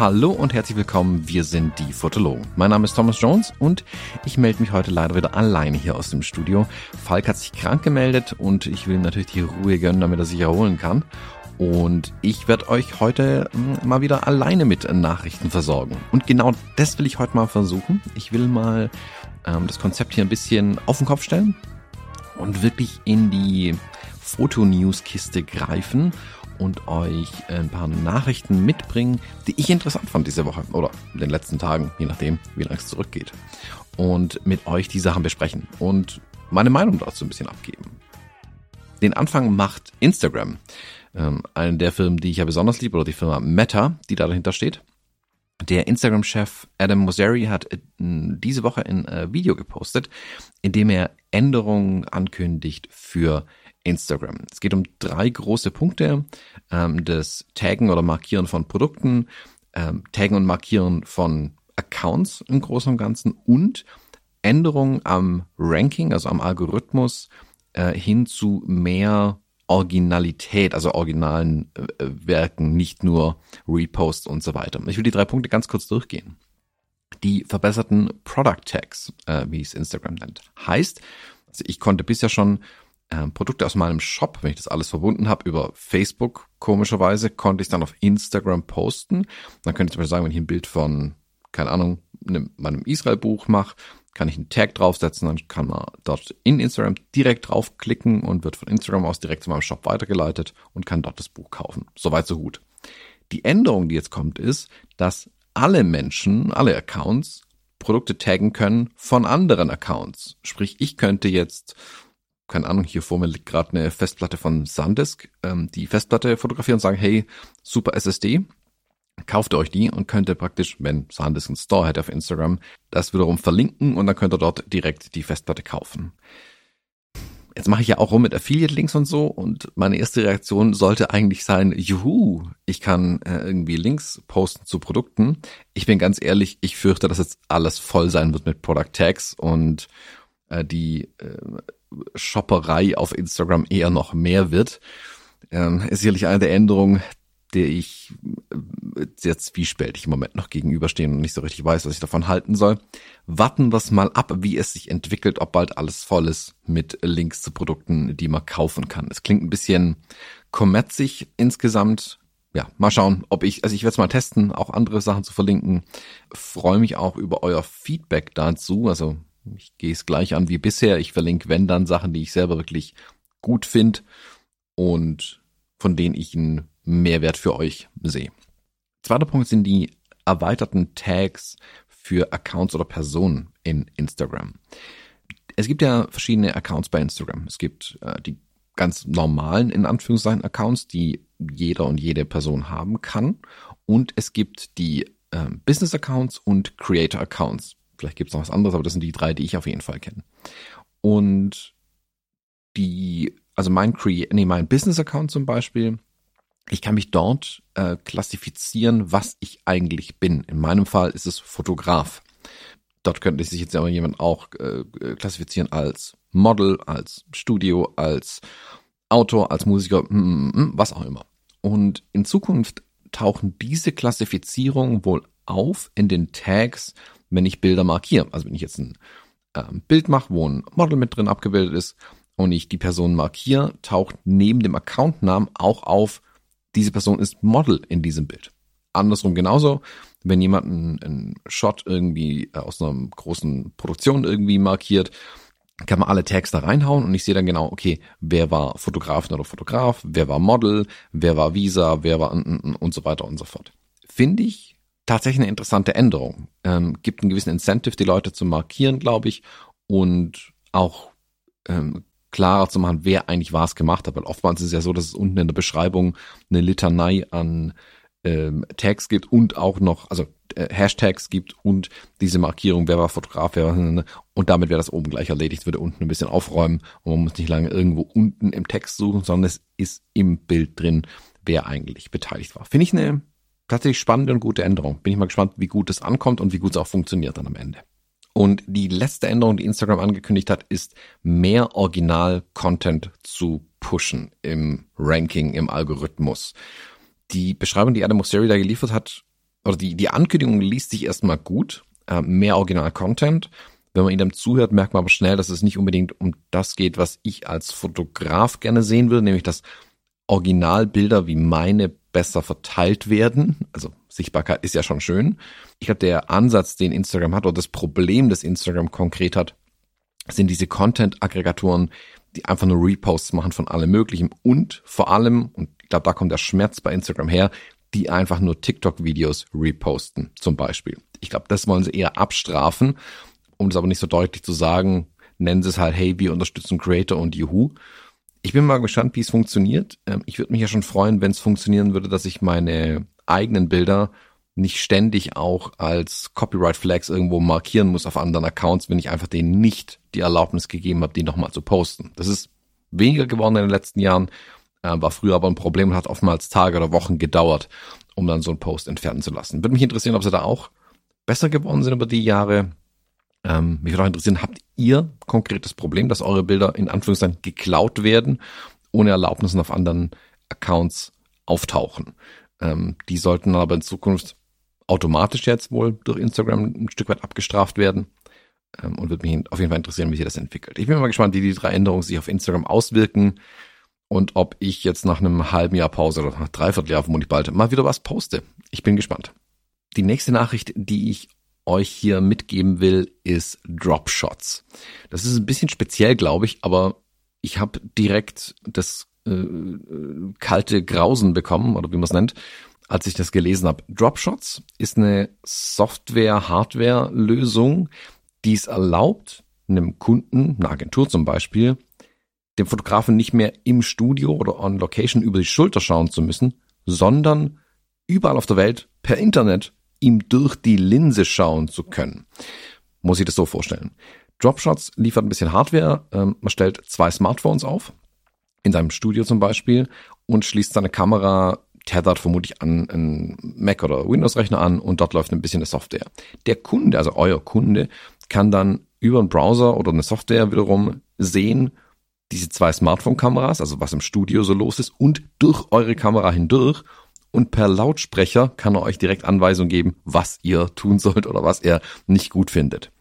Hallo und herzlich willkommen, wir sind die Fotologen. Mein Name ist Thomas Jones und ich melde mich heute leider wieder alleine hier aus dem Studio. Falk hat sich krank gemeldet und ich will ihm natürlich die Ruhe gönnen, damit er sich erholen kann. Und ich werde euch heute hm, mal wieder alleine mit Nachrichten versorgen. Und genau das will ich heute mal versuchen. Ich will mal ähm, das Konzept hier ein bisschen auf den Kopf stellen und wirklich in die Fotonews-Kiste greifen und euch ein paar Nachrichten mitbringen, die ich interessant fand diese Woche oder in den letzten Tagen, je nachdem, wie lange es zurückgeht. Und mit euch die Sachen besprechen und meine Meinung dazu ein bisschen abgeben. Den Anfang macht Instagram. Ähm, eine der Firmen, die ich ja besonders liebe, oder die Firma Meta, die da dahinter steht. Der Instagram-Chef Adam Mosseri hat äh, diese Woche ein äh, Video gepostet, in dem er Änderungen ankündigt für Instagram. Es geht um drei große Punkte. Ähm, das Taggen oder Markieren von Produkten, ähm, Taggen und Markieren von Accounts im Großen und Ganzen und Änderungen am Ranking, also am Algorithmus, äh, hin zu mehr Originalität, also originalen äh, Werken, nicht nur Reposts und so weiter. Ich will die drei Punkte ganz kurz durchgehen. Die verbesserten Product Tags, äh, wie es Instagram nennt. Heißt, also ich konnte bisher schon äh, Produkte aus meinem Shop, wenn ich das alles verbunden habe, über Facebook, komischerweise, konnte ich dann auf Instagram posten. Dann könnte ich zum Beispiel sagen, wenn ich ein Bild von, keine Ahnung, einem, meinem Israel-Buch mache, kann ich einen Tag draufsetzen, dann kann man dort in Instagram direkt draufklicken und wird von Instagram aus direkt zu meinem Shop weitergeleitet und kann dort das Buch kaufen. Soweit so gut. Die Änderung, die jetzt kommt, ist, dass alle Menschen, alle Accounts Produkte taggen können von anderen Accounts. Sprich, ich könnte jetzt keine Ahnung, hier vor mir liegt gerade eine Festplatte von Sandisk, ähm, die Festplatte fotografieren und sagen, hey, super SSD, kauft ihr euch die und könnt ihr praktisch, wenn Sandisk einen Store hätte auf Instagram, das wiederum verlinken und dann könnt ihr dort direkt die Festplatte kaufen. Jetzt mache ich ja auch rum mit Affiliate-Links und so und meine erste Reaktion sollte eigentlich sein, juhu, ich kann äh, irgendwie Links posten zu Produkten. Ich bin ganz ehrlich, ich fürchte, dass jetzt alles voll sein wird mit Product Tags und äh, die äh, Shopperei auf Instagram eher noch mehr wird. Ähm, ist sicherlich eine der Änderungen, der ich äh, sehr zwiespältig im Moment noch gegenüberstehen und nicht so richtig weiß, was ich davon halten soll. Warten wir mal ab, wie es sich entwickelt, ob bald alles voll ist mit Links zu Produkten, die man kaufen kann. Es klingt ein bisschen kommerzig insgesamt. Ja, mal schauen, ob ich, also ich werde es mal testen, auch andere Sachen zu verlinken. Freue mich auch über euer Feedback dazu. Also ich gehe es gleich an wie bisher. Ich verlinke, wenn dann Sachen, die ich selber wirklich gut finde und von denen ich einen Mehrwert für euch sehe. Zweiter Punkt sind die erweiterten Tags für Accounts oder Personen in Instagram. Es gibt ja verschiedene Accounts bei Instagram. Es gibt äh, die ganz normalen, in Anführungszeichen, Accounts, die jeder und jede Person haben kann. Und es gibt die äh, Business Accounts und Creator Accounts. Vielleicht gibt es noch was anderes, aber das sind die drei, die ich auf jeden Fall kenne. Und die, also mein Cre nee, mein Business-Account zum Beispiel, ich kann mich dort äh, klassifizieren, was ich eigentlich bin. In meinem Fall ist es Fotograf. Dort könnte sich jetzt aber jemand auch äh, klassifizieren als Model, als Studio, als Autor, als Musiker, mm, mm, was auch immer. Und in Zukunft tauchen diese Klassifizierungen wohl auf in den Tags wenn ich Bilder markiere. Also wenn ich jetzt ein äh, Bild mache, wo ein Model mit drin abgebildet ist und ich die Person markiere, taucht neben dem Accountnamen auch auf, diese Person ist Model in diesem Bild. Andersrum genauso, wenn jemand einen, einen Shot irgendwie aus einer großen Produktion irgendwie markiert, kann man alle Tags da reinhauen und ich sehe dann genau, okay, wer war Fotografin oder Fotograf, wer war Model, wer war Visa, wer war und so weiter und so fort. Finde ich tatsächlich eine interessante Änderung. Ähm, gibt einen gewissen Incentive, die Leute zu markieren, glaube ich, und auch ähm, klarer zu machen, wer eigentlich was gemacht hat. Weil oftmals ist es ja so, dass es unten in der Beschreibung eine Litanei an ähm, Tags gibt und auch noch, also äh, Hashtags gibt und diese Markierung, wer war Fotograf, wer war, und damit wäre das oben gleich erledigt, würde unten ein bisschen aufräumen und man muss nicht lange irgendwo unten im Text suchen, sondern es ist im Bild drin, wer eigentlich beteiligt war. Finde ich eine tatsächlich spannende und gute Änderung. Bin ich mal gespannt, wie gut es ankommt und wie gut es auch funktioniert dann am Ende. Und die letzte Änderung, die Instagram angekündigt hat, ist mehr Original-Content zu pushen im Ranking, im Algorithmus. Die Beschreibung, die Adam Mosseri da geliefert hat, oder die, die Ankündigung liest sich erstmal gut. Äh, mehr Original-Content. Wenn man dann zuhört, merkt man aber schnell, dass es nicht unbedingt um das geht, was ich als Fotograf gerne sehen würde, nämlich dass Originalbilder wie meine besser verteilt werden. Also Sichtbarkeit ist ja schon schön. Ich glaube, der Ansatz, den Instagram hat, oder das Problem, das Instagram konkret hat, sind diese Content-Aggregatoren, die einfach nur Reposts machen von allem Möglichen und vor allem, und ich glaube, da kommt der Schmerz bei Instagram her, die einfach nur TikTok-Videos reposten, zum Beispiel. Ich glaube, das wollen sie eher abstrafen um das aber nicht so deutlich zu sagen, nennen sie es halt, hey, wir unterstützen Creator und Juhu. Ich bin mal gespannt, wie es funktioniert. Ähm, ich würde mich ja schon freuen, wenn es funktionieren würde, dass ich meine eigenen Bilder nicht ständig auch als Copyright Flags irgendwo markieren muss auf anderen Accounts, wenn ich einfach denen nicht die Erlaubnis gegeben habe, die nochmal zu posten. Das ist weniger geworden in den letzten Jahren, äh, war früher aber ein Problem und hat oftmals Tage oder Wochen gedauert, um dann so einen Post entfernen zu lassen. Würde mich interessieren, ob sie da auch besser geworden sind über die Jahre. Ähm, mich würde auch interessieren, habt ihr konkretes Problem, dass eure Bilder in Anführungszeichen geklaut werden, ohne Erlaubnissen auf anderen Accounts auftauchen? Ähm, die sollten aber in Zukunft automatisch jetzt wohl durch Instagram ein Stück weit abgestraft werden. Ähm, und würde mich auf jeden Fall interessieren, wie sich das entwickelt. Ich bin mal gespannt, wie die drei Änderungen sich auf Instagram auswirken und ob ich jetzt nach einem halben Jahr Pause oder nach dreiviertel Jahr vermutlich bald mal wieder was poste. Ich bin gespannt. Die nächste Nachricht, die ich euch hier mitgeben will, ist Dropshots. Das ist ein bisschen speziell, glaube ich, aber ich habe direkt das äh, äh kalte Grausen bekommen, oder wie man es nennt, als ich das gelesen habe. Dropshots ist eine Software-Hardware-Lösung, die es erlaubt, einem Kunden, einer Agentur zum Beispiel, dem Fotografen nicht mehr im Studio oder on Location über die Schulter schauen zu müssen, sondern überall auf der Welt per Internet ihm durch die Linse schauen zu können. Muss ich das so vorstellen. Dropshots liefert ein bisschen Hardware. Ähm, man stellt zwei Smartphones auf, in seinem Studio zum Beispiel, und schließt seine Kamera tethert vermutlich an einen Mac oder Windows-Rechner an und dort läuft ein bisschen eine Software. Der Kunde, also euer Kunde, kann dann über einen Browser oder eine Software wiederum sehen, diese zwei Smartphone-Kameras, also was im Studio so los ist, und durch eure Kamera hindurch und per Lautsprecher kann er euch direkt Anweisungen geben, was ihr tun sollt oder was er nicht gut findet.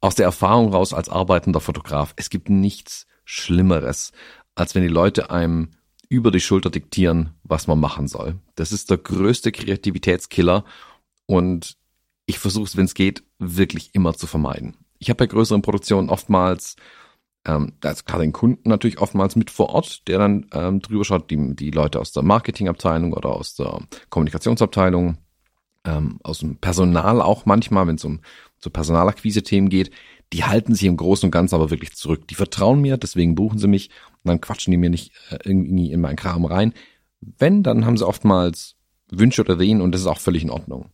Aus der Erfahrung raus als arbeitender Fotograf, es gibt nichts Schlimmeres, als wenn die Leute einem über die Schulter diktieren, was man machen soll. Das ist der größte Kreativitätskiller und ich versuche es, wenn es geht, wirklich immer zu vermeiden. Ich habe bei größeren Produktionen oftmals ähm, da ist klar den Kunden natürlich oftmals mit vor Ort, der dann ähm, drüber schaut, die, die Leute aus der Marketingabteilung oder aus der Kommunikationsabteilung, ähm, aus dem Personal auch manchmal, wenn es um so Personalakquise-Themen geht, die halten sich im Großen und Ganzen aber wirklich zurück. Die vertrauen mir, deswegen buchen sie mich und dann quatschen die mir nicht äh, irgendwie in meinen Kram rein. Wenn, dann haben sie oftmals Wünsche oder Ideen und das ist auch völlig in Ordnung.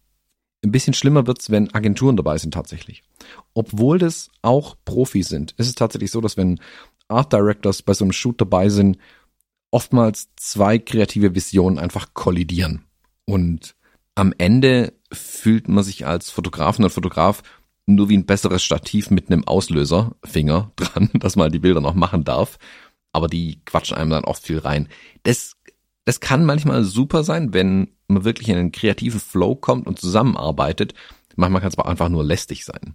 Ein bisschen schlimmer wird's, wenn Agenturen dabei sind tatsächlich. Obwohl das auch Profis sind, ist es tatsächlich so, dass wenn Art Directors bei so einem Shoot dabei sind, oftmals zwei kreative Visionen einfach kollidieren. Und am Ende fühlt man sich als Fotografen und Fotograf nur wie ein besseres Stativ mit einem Auslöserfinger dran, dass man die Bilder noch machen darf. Aber die quatschen einem dann oft viel rein. Das das kann manchmal super sein, wenn man wirklich in einen kreativen Flow kommt und zusammenarbeitet. Manchmal kann es aber einfach nur lästig sein.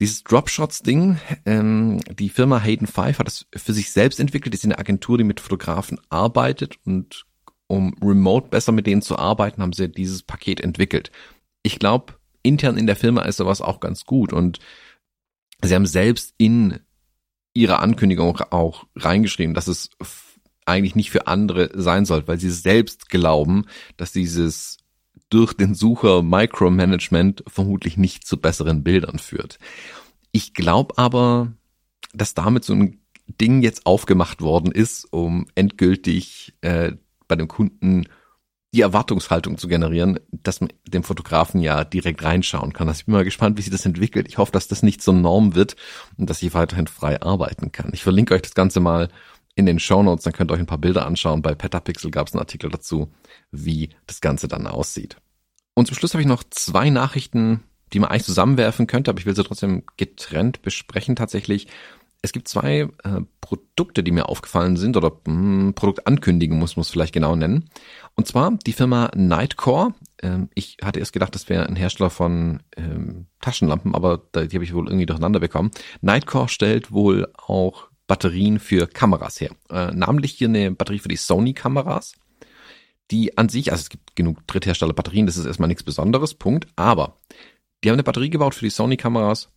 Dieses Dropshots-Ding, ähm, die Firma Hayden Five hat es für sich selbst entwickelt. Ist eine Agentur, die mit Fotografen arbeitet und um remote besser mit denen zu arbeiten, haben sie dieses Paket entwickelt. Ich glaube, intern in der Firma ist sowas auch ganz gut und sie haben selbst in ihrer Ankündigung auch reingeschrieben, dass es eigentlich nicht für andere sein soll, weil sie selbst glauben, dass dieses durch den Sucher Micromanagement vermutlich nicht zu besseren Bildern führt. Ich glaube aber, dass damit so ein Ding jetzt aufgemacht worden ist, um endgültig äh, bei dem Kunden die Erwartungshaltung zu generieren, dass man dem Fotografen ja direkt reinschauen kann. Also ich bin mal gespannt, wie sich das entwickelt. Ich hoffe, dass das nicht so Norm wird und dass ich weiterhin frei arbeiten kann. Ich verlinke euch das Ganze mal in den Show Notes, dann könnt ihr euch ein paar Bilder anschauen. Bei Petapixel gab es einen Artikel dazu, wie das Ganze dann aussieht. Und zum Schluss habe ich noch zwei Nachrichten, die man eigentlich zusammenwerfen könnte, aber ich will sie trotzdem getrennt besprechen tatsächlich. Es gibt zwei äh, Produkte, die mir aufgefallen sind, oder mh, hm, Produktankündigungen muss man es vielleicht genau nennen. Und zwar die Firma Nightcore. Ähm, ich hatte erst gedacht, das wäre ein Hersteller von ähm, Taschenlampen, aber die habe ich wohl irgendwie durcheinander bekommen. Nightcore stellt wohl auch Batterien für Kameras her. Äh, namentlich hier eine Batterie für die Sony-Kameras. Die an sich, also es gibt genug Dritthersteller Batterien, das ist erstmal nichts Besonderes, Punkt. Aber die haben eine Batterie gebaut für die Sony-Kameras,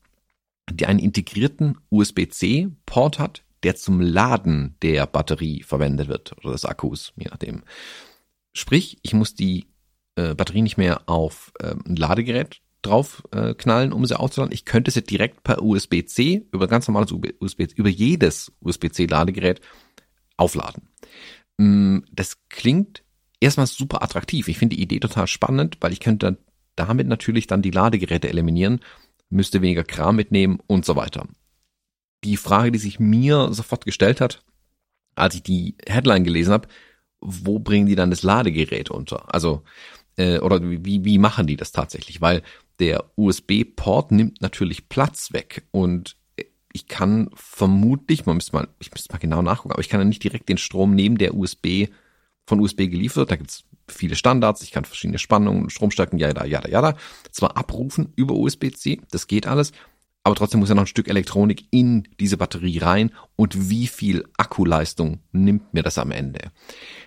die einen integrierten USB-C-Port hat, der zum Laden der Batterie verwendet wird oder des Akkus, je nachdem. Sprich, ich muss die äh, Batterie nicht mehr auf äh, ein Ladegerät drauf äh, knallen, um sie aufzuladen. Ich könnte sie direkt per USB-C über ganz normales USB, über jedes USB-C-Ladegerät aufladen. Mm, das klingt erstmal super attraktiv. Ich finde die Idee total spannend, weil ich könnte damit natürlich dann die Ladegeräte eliminieren müsste weniger Kram mitnehmen und so weiter. Die Frage, die sich mir sofort gestellt hat, als ich die Headline gelesen habe, wo bringen die dann das Ladegerät unter? Also, äh, oder wie, wie machen die das tatsächlich? Weil der USB-Port nimmt natürlich Platz weg und ich kann vermutlich, man müsste mal, ich müsste mal genau nachgucken, aber ich kann ja nicht direkt den Strom nehmen, der USB von USB geliefert. Da gibt's viele Standards, ich kann verschiedene Spannungen, Stromstärken, ja, ja, ja, ja, zwar abrufen über USB-C, das geht alles, aber trotzdem muss ja noch ein Stück Elektronik in diese Batterie rein und wie viel Akkuleistung nimmt mir das am Ende?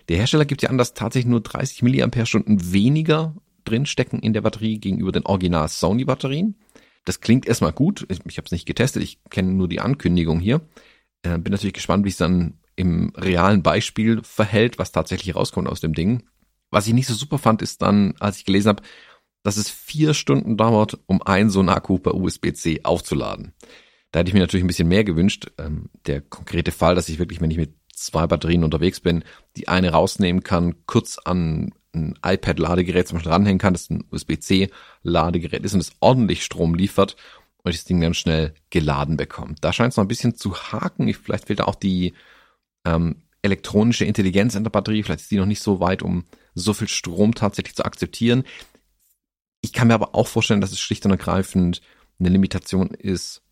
Der Hersteller gibt ja an, dass tatsächlich nur 30 mAh weniger drinstecken in der Batterie gegenüber den Original Sony Batterien. Das klingt erstmal gut. Ich, habe es nicht getestet, ich kenne nur die Ankündigung hier. Äh, bin natürlich gespannt, wie es dann im realen Beispiel verhält, was tatsächlich rauskommt aus dem Ding. Was ich nicht so super fand, ist dann, als ich gelesen habe, dass es vier Stunden dauert, um einen so einen Akku per USB-C aufzuladen. Da hätte ich mir natürlich ein bisschen mehr gewünscht. Ähm, der konkrete Fall, dass ich wirklich, wenn ich mit zwei Batterien unterwegs bin, die eine rausnehmen kann, kurz an ein iPad-Ladegerät zum Beispiel ranhängen kann, das ein USB-C-Ladegerät ist und es ordentlich Strom liefert und das Ding dann schnell geladen bekomme. Da scheint es noch ein bisschen zu haken. Ich, vielleicht fehlt da auch die ähm, elektronische Intelligenz in der Batterie. Vielleicht ist die noch nicht so weit, um so viel Strom tatsächlich zu akzeptieren. Ich kann mir aber auch vorstellen, dass es schlicht und ergreifend eine Limitation ist,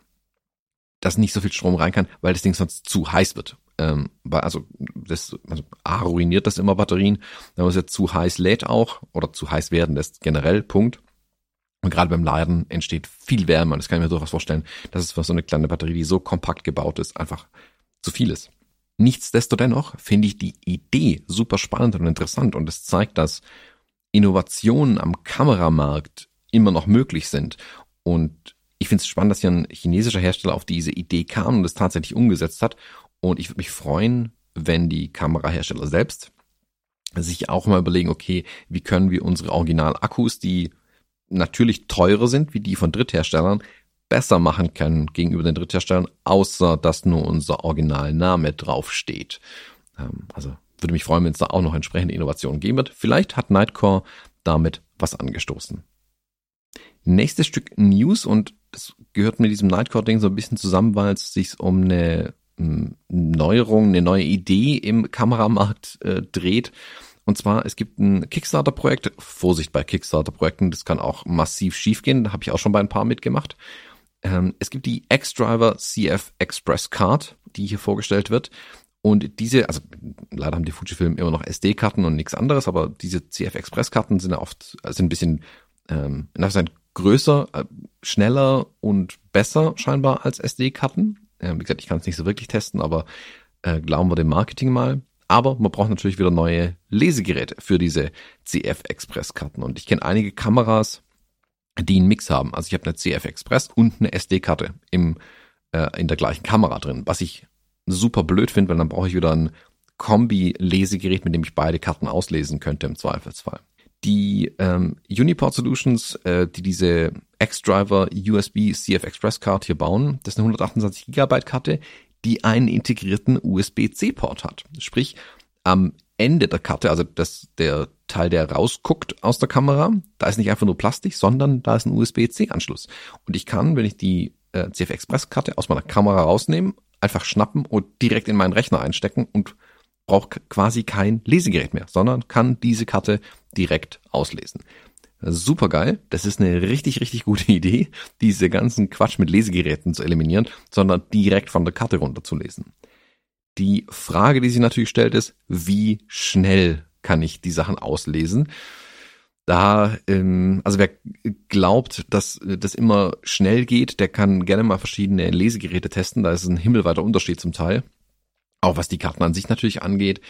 dass nicht so viel Strom rein kann, weil das Ding sonst zu heiß wird. Ähm, also das also A, ruiniert das immer Batterien, wenn man es jetzt zu heiß lädt auch oder zu heiß werden lässt, generell, Punkt. Und gerade beim Laden entsteht viel Wärme und das kann ich mir durchaus vorstellen, dass es für so eine kleine Batterie, die so kompakt gebaut ist, einfach zu viel ist. Nichtsdestotrotz finde ich die Idee super spannend und interessant und es zeigt, dass Innovationen am Kameramarkt immer noch möglich sind. Und ich finde es spannend, dass hier ein chinesischer Hersteller auf diese Idee kam und es tatsächlich umgesetzt hat. Und ich würde mich freuen, wenn die Kamerahersteller selbst sich auch mal überlegen, okay, wie können wir unsere Original-Akkus, die natürlich teurer sind wie die von Drittherstellern, besser machen können gegenüber den Drittherstellern, außer dass nur unser Originalname draufsteht. Ähm, also würde mich freuen, wenn es da auch noch entsprechende Innovationen geben wird. Vielleicht hat Nightcore damit was angestoßen. Nächstes Stück News und das gehört mit diesem Nightcore-Ding so ein bisschen zusammen, weil es sich um eine Neuerung, eine neue Idee im Kameramarkt äh, dreht. Und zwar, es gibt ein Kickstarter-Projekt, Vorsicht bei Kickstarter-Projekten, das kann auch massiv schiefgehen, da habe ich auch schon bei ein paar mitgemacht. Ähm, es gibt die X-Driver CF Express Card, die hier vorgestellt wird. Und diese, also leider haben die Fujifilm immer noch SD-Karten und nichts anderes, aber diese CF Express-Karten sind ja oft, sind ein bisschen, ähm, sind größer, äh, schneller und besser scheinbar als SD-Karten. Äh, wie gesagt, ich kann es nicht so wirklich testen, aber äh, glauben wir dem Marketing mal. Aber man braucht natürlich wieder neue Lesegeräte für diese CF Express-Karten. Und ich kenne einige Kameras, die einen Mix haben. Also ich habe eine CF Express und eine SD-Karte im äh, in der gleichen Kamera drin, was ich super blöd finde, weil dann brauche ich wieder ein Kombi-Lesegerät, mit dem ich beide Karten auslesen könnte im Zweifelsfall. Die ähm, Uniport Solutions, äh, die diese X-Driver USB CF Express Card hier bauen, das ist eine 128 Gigabyte Karte, die einen integrierten USB-C-Port hat. Sprich, am Ende der Karte, also das, der Teil, der rausguckt aus der Kamera, da ist nicht einfach nur Plastik, sondern da ist ein USB-C-Anschluss. Und ich kann, wenn ich die äh, CF Express Karte aus meiner Kamera rausnehme, einfach schnappen und direkt in meinen Rechner einstecken und brauche quasi kein Lesegerät mehr, sondern kann diese Karte direkt auslesen. Super geil. Das ist eine richtig, richtig gute Idee, diese ganzen Quatsch mit Lesegeräten zu eliminieren, sondern direkt von der Karte runterzulesen. Die Frage, die sich natürlich stellt, ist, wie schnell kann ich die Sachen auslesen? Da, ähm, also wer glaubt, dass das immer schnell geht, der kann gerne mal verschiedene Lesegeräte testen. Da ist ein himmelweiter Unterschied zum Teil. Auch was die Karten an sich natürlich angeht.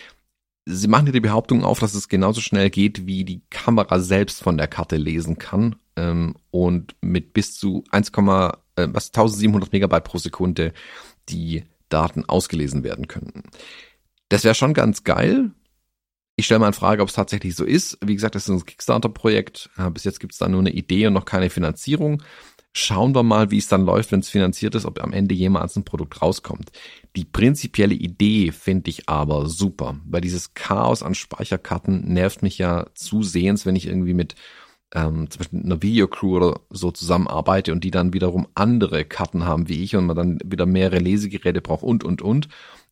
Sie machen hier die Behauptung auf, dass es genauso schnell geht, wie die Kamera selbst von der Karte lesen kann ähm, und mit bis zu 1, äh, was 1700 Megabyte pro Sekunde die Daten ausgelesen werden könnten. Das wäre schon ganz geil. Ich stelle mal in Frage, ob es tatsächlich so ist. Wie gesagt, das ist ein Kickstarter-Projekt. Bis jetzt gibt es da nur eine Idee und noch keine Finanzierung. Schauen wir mal, wie es dann läuft, wenn es finanziert ist, ob am Ende jemals ein Produkt rauskommt. Die prinzipielle Idee finde ich aber super, weil dieses Chaos an Speicherkarten nervt mich ja zusehends, wenn ich irgendwie mit ähm, zum Beispiel einer Videocrew oder so zusammenarbeite und die dann wiederum andere Karten haben wie ich und man dann wieder mehrere Lesegeräte braucht und, und, und.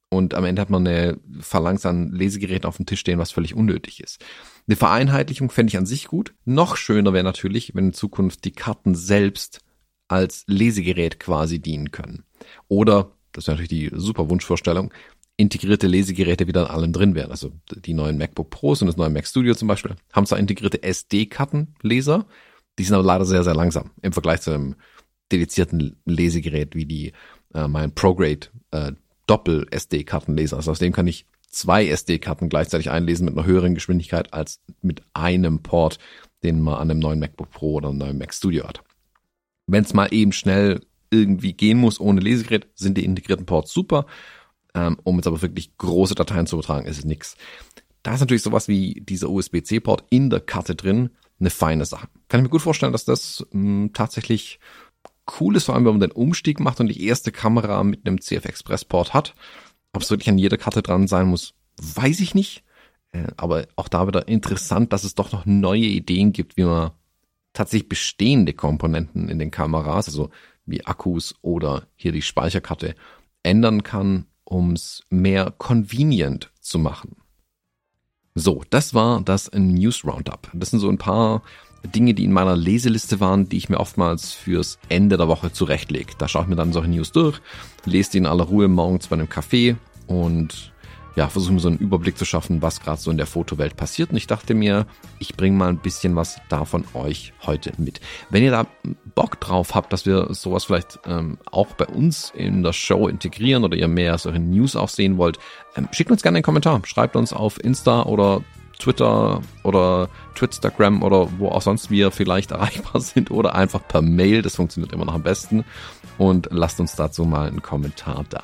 Und am Ende hat man eine Phalanx an Lesegeräten auf dem Tisch stehen, was völlig unnötig ist. Eine Vereinheitlichung fände ich an sich gut. Noch schöner wäre natürlich, wenn in Zukunft die Karten selbst als Lesegerät quasi dienen können. Oder, das wäre natürlich die super Wunschvorstellung, integrierte Lesegeräte wieder in allem drin wären. Also die neuen MacBook Pros und das neue Mac Studio zum Beispiel haben zwar integrierte SD-Kartenleser, die sind aber leider sehr, sehr langsam im Vergleich zu einem dedizierten Lesegerät wie die äh, mein ProGrade äh, Doppel-SD-Kartenleser. Also aus dem kann ich zwei SD-Karten gleichzeitig einlesen mit einer höheren Geschwindigkeit als mit einem Port, den man an einem neuen MacBook Pro oder einem neuen Mac Studio hat. Wenn es mal eben schnell irgendwie gehen muss ohne Lesegerät, sind die integrierten Ports super. Ähm, um jetzt aber wirklich große Dateien zu übertragen, ist es nix. Da ist natürlich sowas wie dieser USB-C-Port in der Karte drin eine feine Sache. Kann ich mir gut vorstellen, dass das mh, hm, tatsächlich cool ist, vor allem wenn man den Umstieg macht und die erste Kamera mit einem CF Express Port hat. Ob es wirklich an jeder Karte dran sein muss, weiß ich nicht. Äh, aber auch da wieder interessant, dass es doch noch neue Ideen gibt, wie man tatsächlich bestehende Komponenten in den Kameras, also wie Akkus oder hier die Speicherkarte, ändern kann, um es mehr convenient zu machen. So, das war das News Roundup. Das sind so ein paar Dinge, die in meiner Leseliste waren, die ich mir oftmals fürs Ende der Woche zurechtlege. Da schaue ich mir dann solche News durch, lese die in aller Ruhe morgens bei einem Kaffee und ja, versuche mir so einen Überblick zu schaffen, was gerade so in der Fotowelt passiert. Und ich dachte mir, ich bringe mal ein bisschen was davon euch heute mit. Wenn ihr da Bock drauf habt, dass wir sowas vielleicht ähm, auch bei uns in der Show integrieren oder ihr mehr solche News auch sehen wollt, ähm, schickt uns gerne einen Kommentar. Schreibt uns auf Insta oder Twitter oder Twitstagram oder wo auch sonst wir vielleicht erreichbar sind oder einfach per Mail. Das funktioniert immer noch am besten. Und lasst uns dazu mal einen Kommentar da.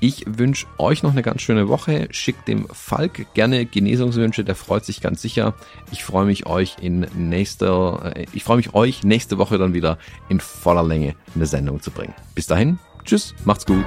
Ich wünsche euch noch eine ganz schöne Woche. Schickt dem Falk gerne Genesungswünsche, der freut sich ganz sicher. Ich freue mich euch in nächster, äh, ich freue mich euch nächste Woche dann wieder in voller Länge eine Sendung zu bringen. Bis dahin, tschüss, macht's gut.